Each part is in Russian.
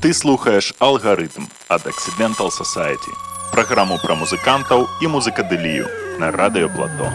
Ты слухаеш алгарытм ад Accidental Society. Праграму пра музыкантаў і музыкадылію на радыёплато.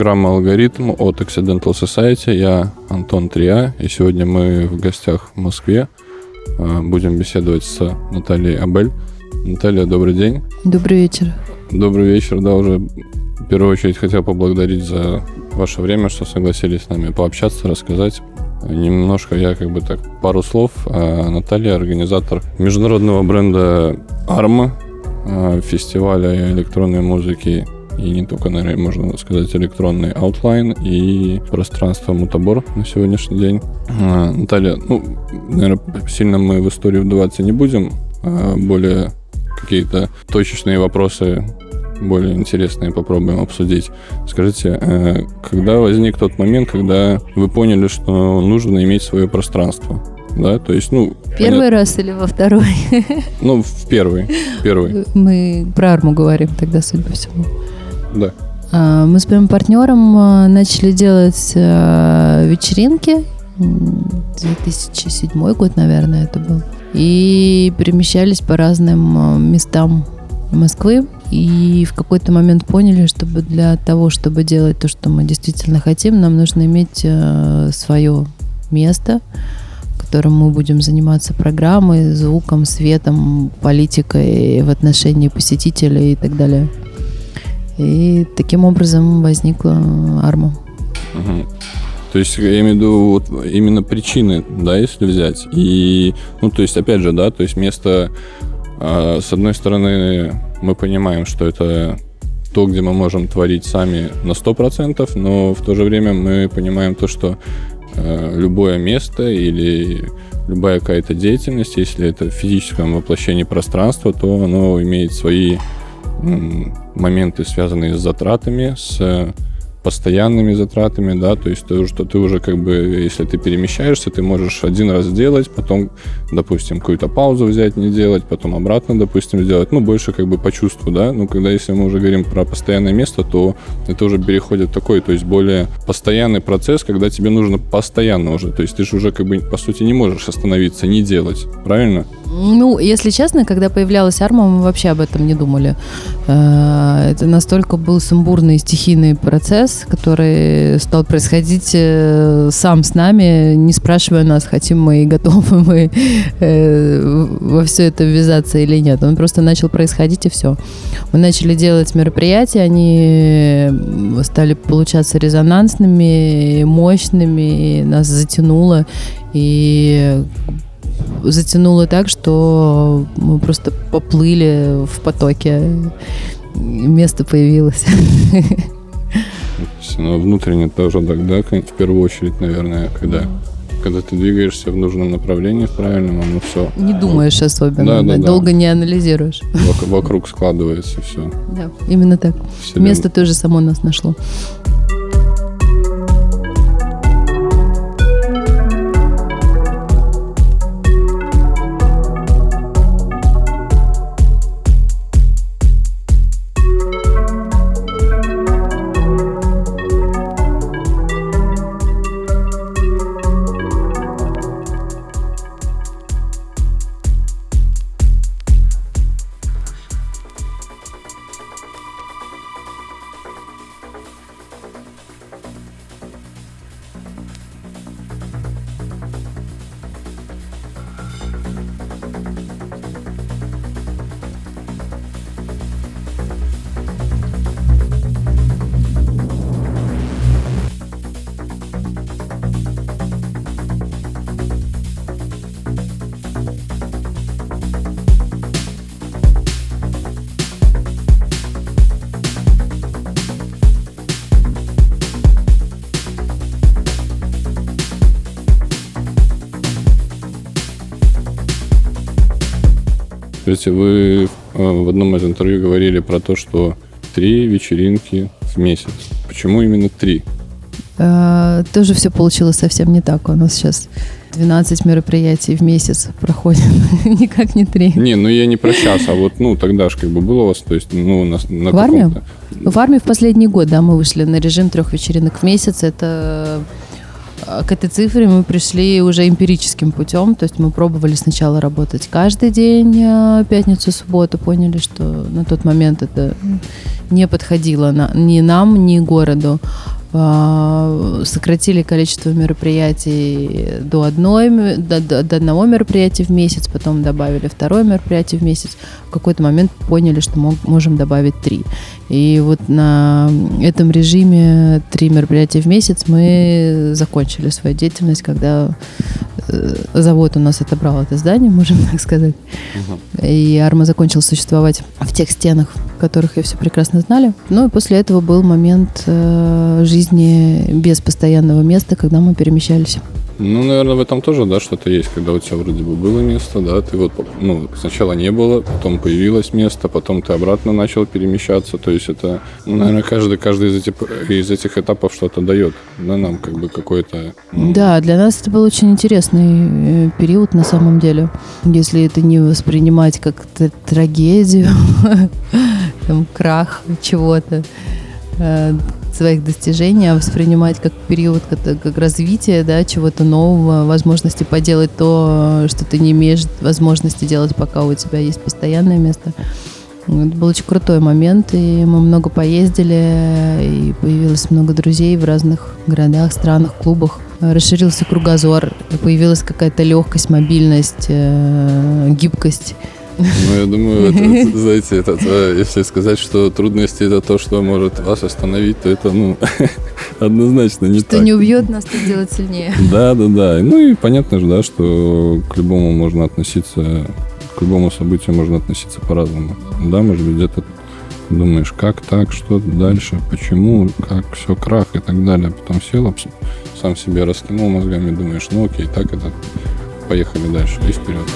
Программа «Алгоритм» от Accidental Society. Я Антон Трия, и сегодня мы в гостях в Москве. А, будем беседовать с Натальей Абель. Наталья, добрый день. Добрый вечер. Добрый вечер, да, уже в первую очередь хотел поблагодарить за ваше время, что согласились с нами пообщаться, рассказать. Немножко я как бы так, пару слов. А, Наталья, организатор международного бренда «Арма», а, фестиваля электронной музыки и не только, наверное, можно сказать, электронный Outline и пространство Mutabor на сегодняшний день. А, Наталья, ну, наверное, сильно мы в историю вдаваться не будем, а более какие-то точечные вопросы более интересные попробуем обсудить. Скажите, э, когда возник тот момент, когда вы поняли, что нужно иметь свое пространство? Да, то есть, ну... Первый понятно. раз или во второй? Ну, в первый. Первый. Мы про арму говорим тогда, судя по всему. Да. А, мы с моим партнером а, начали делать а, вечеринки. 2007 год, наверное, это был. И перемещались по разным местам Москвы. И в какой-то момент поняли, чтобы для того, чтобы делать то, что мы действительно хотим, нам нужно иметь свое место, в котором мы будем заниматься программой, звуком, светом, политикой в отношении посетителей и так далее. И таким образом возникла арма. Угу. То есть, я имею в виду вот именно причины, да, если взять. И, ну, то есть, опять же, да, то есть место, э, с одной стороны, мы понимаем, что это то, где мы можем творить сами на 100%, но в то же время мы понимаем то, что э, любое место или любая какая-то деятельность, если это в физическом воплощении пространства, то оно имеет свои моменты, связанные с затратами, с постоянными затратами, да, то есть то, что ты уже как бы, если ты перемещаешься, ты можешь один раз сделать, потом, допустим, какую-то паузу взять, не делать, потом обратно, допустим, сделать, ну, больше как бы по чувству, да, ну, когда если мы уже говорим про постоянное место, то это уже переходит такой, то есть более постоянный процесс, когда тебе нужно постоянно уже, то есть ты же уже как бы, по сути, не можешь остановиться, не делать, правильно? Ну, если честно, когда появлялась арма, мы вообще об этом не думали. Э, это настолько был сумбурный стихийный процесс, процесс, который стал происходить э, сам с нами, не спрашивая нас, хотим мы и готовы мы э, во все это ввязаться или нет. Он просто начал происходить и все. Мы начали делать мероприятия, они стали получаться резонансными, мощными, нас затянуло. И затянуло так, что мы просто поплыли в потоке. Место появилось. Но внутренне тоже так, да, в первую очередь, наверное, когда когда ты двигаешься в нужном направлении, в правильном, оно все. Не думаешь особенно, да, да, долго да. не анализируешь. Вокруг складывается все. Да, именно так. Вселен... Место тоже само нас нашло. Кстати, вы э, в одном из интервью говорили про то, что три вечеринки в месяц. Почему именно три? А, тоже все получилось совсем не так. У нас сейчас 12 мероприятий в месяц проходит, никак не три. Не, ну я не про сейчас, а вот, ну, тогда же как бы было у вас, то есть, ну, на, на В армию? В армии в последний год, да, мы вышли на режим трех вечеринок в месяц. Это к этой цифре мы пришли уже эмпирическим путем, то есть мы пробовали сначала работать каждый день, э, пятницу, субботу, поняли, что на тот момент это не подходило ни нам, ни городу. А, сократили количество мероприятий до, одной, до, до одного мероприятия в месяц, потом добавили второе мероприятие в месяц. В какой-то момент поняли, что мог, можем добавить три. И вот на этом режиме три мероприятия в месяц мы закончили свою деятельность, когда э, завод у нас отобрал это здание, можем так сказать. Угу. И Арма закончил существовать в тех стенах, которых ее все прекрасно знали. Ну и после этого был момент э, жизни без постоянного места, когда мы перемещались. Ну, наверное, в этом тоже, да, что-то есть, когда у тебя вроде бы было место, да, ты вот, ну, сначала не было, потом появилось место, потом ты обратно начал перемещаться, то есть это, ну, наверное, каждый, каждый из этих, из этих этапов что-то дает, да, нам как бы какой-то... Ну... Да, для нас это был очень интересный э, период на самом деле, если это не воспринимать как трагедию, там, крах чего-то, э, своих достижений, а воспринимать как период, как, как развитие, да, чего-то нового, возможности поделать то, что ты не имеешь возможности делать, пока у тебя есть постоянное место. Это был очень крутой момент, и мы много поездили, и появилось много друзей в разных городах, странах, клубах. Расширился кругозор, появилась какая-то легкость, мобильность, э, гибкость. Ну, я думаю, это, знаете, это, это, если сказать, что трудности это то, что может вас остановить, то это, ну, однозначно не что так. Что не убьет нас, то делать сильнее. Да, да, да. Ну и понятно же, да, что к любому можно относиться, к любому событию можно относиться по-разному. Да, может быть, где-то думаешь, как так, что дальше, почему, как все, крах и так далее. Потом сел, сам себе раскинул мозгами, думаешь, ну окей, так это, поехали дальше и вперед.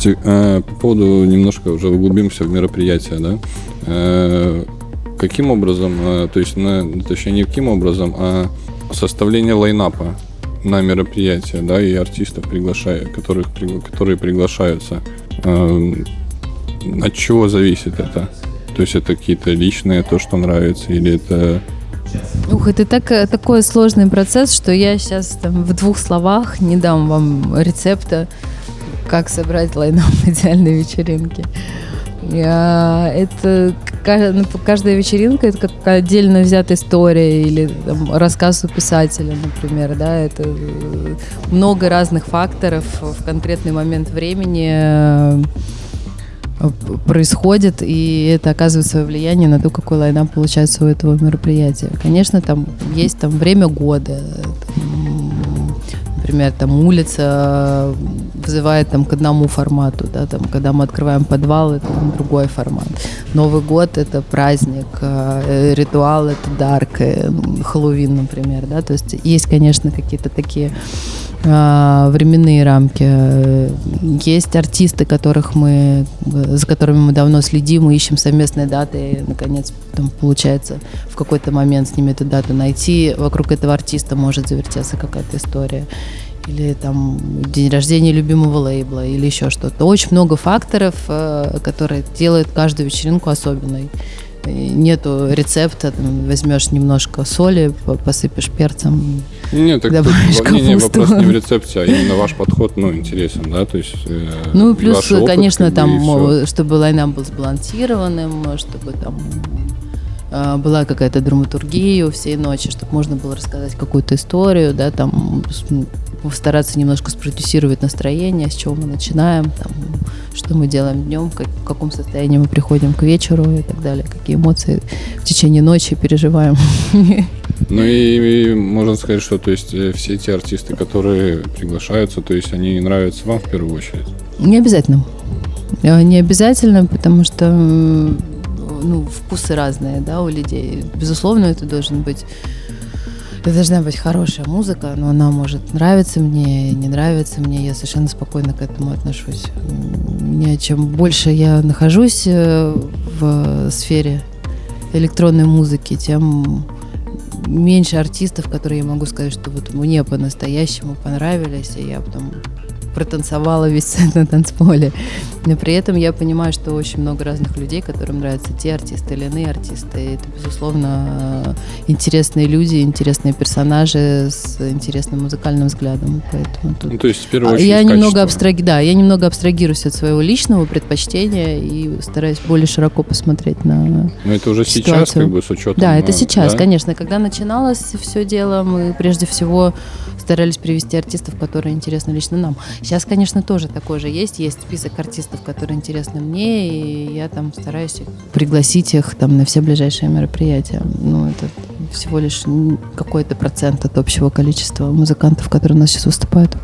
Кстати, э, по поводу немножко уже углубимся в мероприятие, да? Э, каким образом, э, то есть, на, точнее, не каким образом, а составление лайнапа на мероприятие, да, и артистов приглашая, которых, которые приглашаются. От чего зависит это? То есть это какие-то личные, то, что нравится, или это Ух, это так, такой сложный процесс, что я сейчас там, в двух словах не дам вам рецепта, как собрать лайнап идеальной вечеринки. Это ну, каждая вечеринка это как отдельно взятая история или там, рассказ у писателя, например, да, это э, много разных факторов в конкретный момент времени э, происходит, и это оказывает свое влияние на то, какой лайнап получается у этого мероприятия. Конечно, там есть там время года, там, например, там улица вызывает там к одному формату, да, там, когда мы открываем подвал, это там, другой формат. Новый год это праздник, э, ритуал это дарк, э, Хэллоуин, например, да, то есть есть, конечно, какие-то такие э, временные рамки. Есть артисты, которых мы, за которыми мы давно следим, мы ищем совместные даты, и, наконец, там, получается в какой-то момент с ними эту дату найти. Вокруг этого артиста может завертеться какая-то история или там день рождения любимого лейбла, или еще что-то. Очень много факторов, э, которые делают каждую вечеринку особенной. Нету рецепта, там, возьмешь немножко соли, посыпешь перцем. Нет, так тут, не, не, вопрос не в рецепте, а именно ваш подход, ну, интересен, да, то есть. Э, ну плюс, опыт, конечно, там, чтобы лайнап был сбалансированным, чтобы там была какая-то драматургия всей ночи, чтобы можно было рассказать какую-то историю, да, там постараться немножко спродюсировать настроение, с чего мы начинаем, там, что мы делаем днем, как, в каком состоянии мы приходим к вечеру и так далее, какие эмоции в течение ночи переживаем. Ну и, и можно сказать, что то есть э, все те артисты, которые приглашаются, то есть они нравятся вам в первую очередь? Не обязательно. Э, не обязательно, потому что ну, вкусы разные, да, у людей. Безусловно, это должен быть это должна быть хорошая музыка, но она может нравиться мне, не нравиться мне. Я совершенно спокойно к этому отношусь. Мне, чем больше я нахожусь э, в сфере электронной музыки, тем меньше артистов, которые я могу сказать, что вот мне по-настоящему понравились, и я потом протанцевала весь сет на танцполе. Но при этом я понимаю, что очень много разных людей, которым нравятся те артисты или иные артисты. И это, безусловно, интересные люди, интересные персонажи с интересным музыкальным взглядом. Поэтому тут... Ну, то есть, в первую очередь, я немного абстраги... Да, я немного абстрагируюсь от своего личного предпочтения и стараюсь более широко посмотреть на Но это уже ситуацию. сейчас, как бы, с учетом... Да, это сейчас, да? конечно. Когда начиналось все дело, мы прежде всего старались привести артистов, которые интересны лично нам. Сейчас, конечно, тоже такой же есть. Есть список артистов, которые интересны мне, и я там стараюсь пригласить их там на все ближайшие мероприятия. Ну, это всего лишь какой-то процент от общего количества музыкантов, которые у нас сейчас выступают.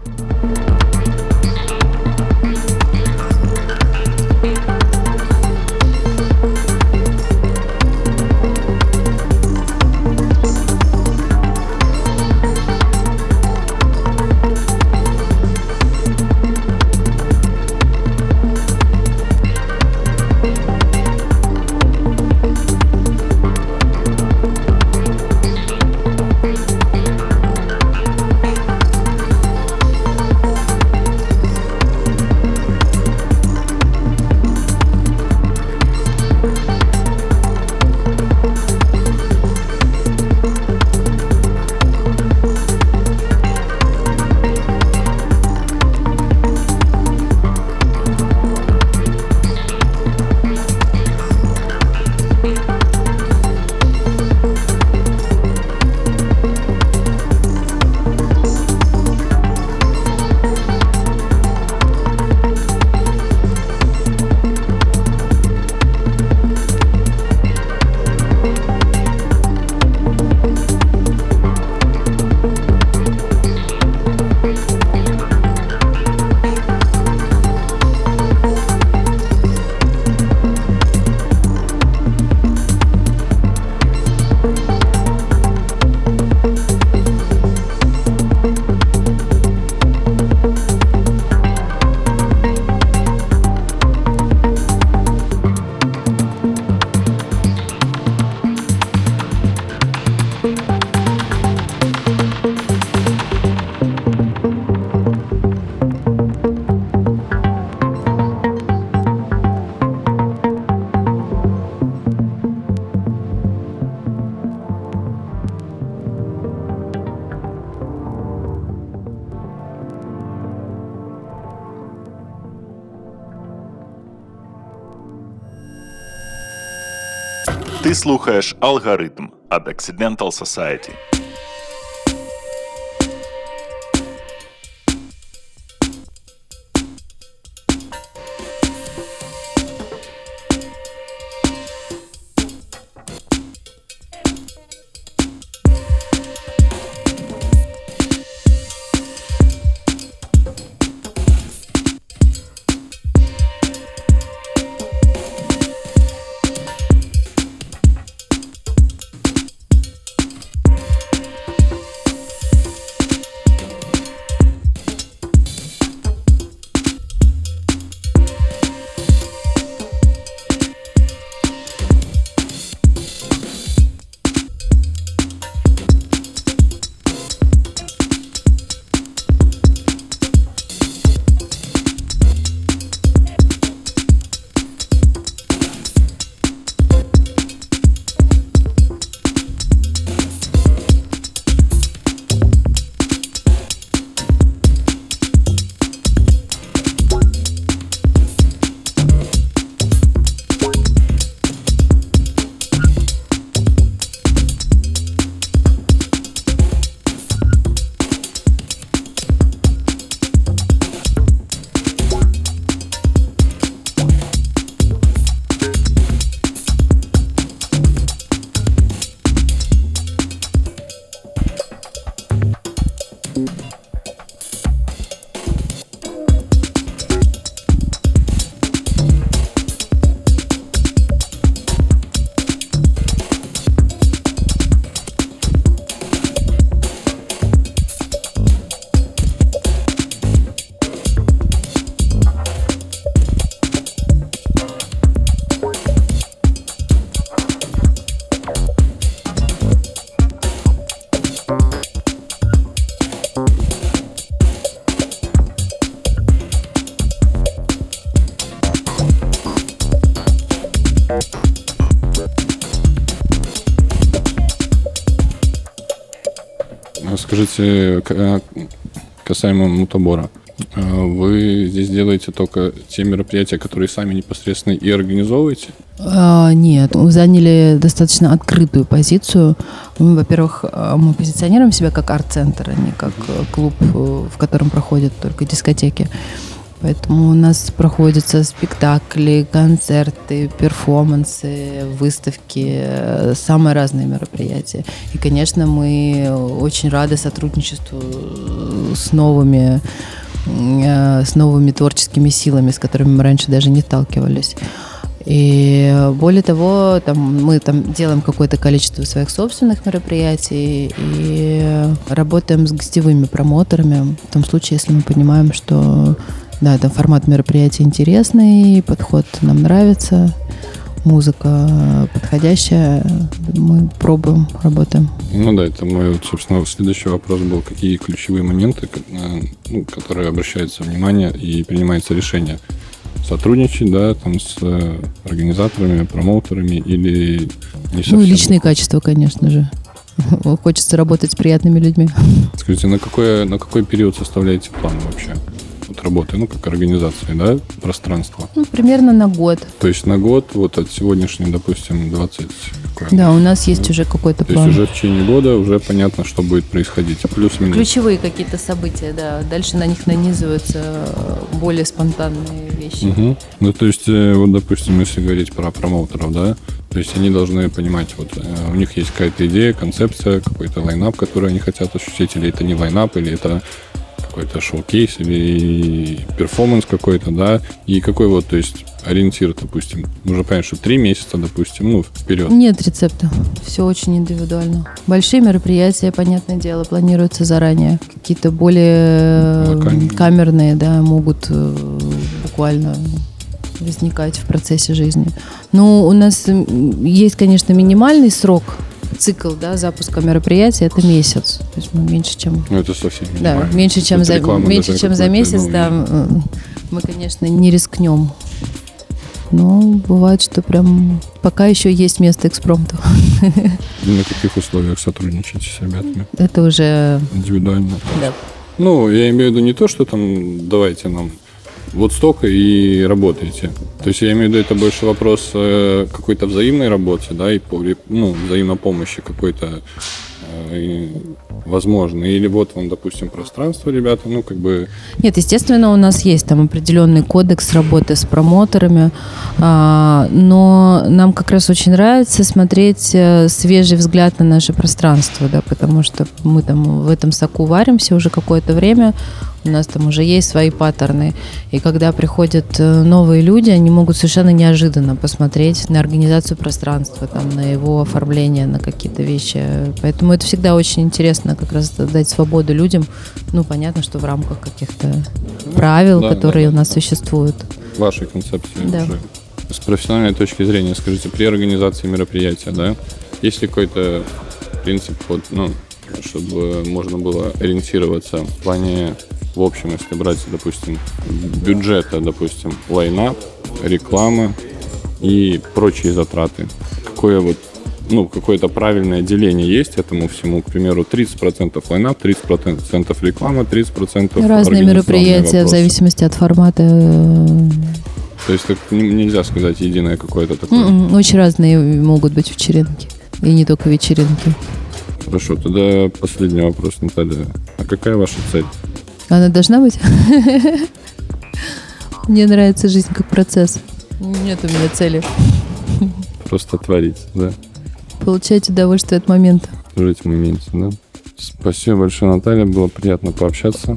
Ти слухаєш алгоритм від Accidental Society. Скажите, к- касаемо мутабора. А Вы здесь делаете только те мероприятия, которые сами непосредственно и организовываете? А, Нет, мы заняли достаточно открытую позицию. Во-первых, мы позиционируем себя как арт-центр, а не как э, клуб, э, в котором проходят только дискотеки. Поэтому у нас проходятся спектакли, концерты, перформансы, выставки, э, самые разные мероприятия. И, конечно, мы очень рады сотрудничеству с новыми э, с новыми творческими силами, с которыми мы раньше даже не сталкивались. И более того, там, мы там делаем какое-то количество своих собственных мероприятий и работаем с гостевыми промоутерами в том случае, если мы понимаем, что да, это формат мероприятия интересный, подход нам нравится, музыка подходящая, мы пробуем, работаем. Ну да, это мой, вот, собственно, следующий вопрос был, какие ключевые моменты, э, ну, которые обращается внимание и принимается решение сотрудничать, да, там с э, организаторами, промоутерами или не совсем? Ну и личные качества, конечно же. Хочется работать с приятными людьми. Скажите, на какой, на какой период составляете план вообще? Вот работы, ну, как организации, да, пространства. Ну, примерно на год. То есть на год, вот от сегодняшней, допустим, 20... какой Да, у нас есть уже какой-то То есть план. уже в течение года уже понятно, что будет происходить. Плюс-минус. Ключевые какие-то события, да. Дальше на них нанизываются более спонтанные вещи. Мгм. Ну, то есть, э, вот, допустим, если говорить про промоутеров, да, то есть они должны понимать, вот э, у них есть какая-то идея, концепция, какой-то лайнап, который они хотят осуществить, или это не лайнап, или это какой-то шоу-кейс, или перформанс какой-то, да, и какой вот, то есть, ориентир, допустим, нужно понять, что три месяца, допустим, ну, вперед. Нет рецепта. Все очень индивидуально. Большие мероприятия, понятное дело, планируются заранее. Какие-то более э, Локальные. камерные, да, могут э, буквально возникать в процессе жизни. Ну, у нас есть, конечно, минимальный срок, цикл, да, запуска мероприятия, это месяц. То есть мы меньше, чем Ну, это совсем Да, минимально. меньше, чем Это за, меньше, чем за месяц, ну, да, мы, конечно, не рискнем. Но бывает, что прям пока еще есть место экспромту. На каких условиях сотрудничаете с ребятами? Это уже Индивидуально. да. Ну, я имею в виду не то, что там давайте нам вот столько и работаете. То есть я имею в виду, это больше вопрос э, какой-то взаимной работы, да, и ну, взаимопомощи какой-то э, возможно. Или вот вам, допустим, пространство, ребята, ну, как бы Нет, естественно, у нас есть там определенный кодекс работы с промоутерами, а, но нам как раз очень нравится смотреть э, свежий взгляд на наше пространство, да, потому что мы там в этом соку варимся уже какое-то время, у нас там уже есть свои паттерны, и когда приходят э, новые люди, они могут совершенно неожиданно посмотреть на организацию пространства, там, на его оформление, на какие-то вещи, поэтому это всегда очень интересно как раз дать свободу людям, ну, понятно, что в рамках каких-то правил, да, которые да, у нас да. существуют. вашей концепции Да. уже. С профессиональной точки зрения, скажите, при организации мероприятия, да, есть ли какой-то принцип, вот, ну, чтобы можно было ориентироваться в плане, в общем, если брать, допустим, бюджета, допустим, лайнап, реклама и прочие затраты. Какое вот ну, какое-то правильное деление есть этому всему, к примеру, 30% лайнап, 30% реклама, 30% Разные мероприятия в вопросы. зависимости от формата. э, То есть так не- нельзя сказать единое какое-то такое. м-м, Очень разные могут быть вечеринки. И не только вечеринки. Хорошо, тогда последний вопрос, Наталья. А какая ваша цель? Она должна быть? Мне нравится жизнь как процесс. Нет у меня цели. Просто творить, да? Получать удовольствие от момента. Жить в моменте, да? Спасибо большое, Наталья. Было приятно пообщаться.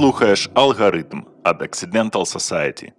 Слухаєш алгоритм від Accidental Society.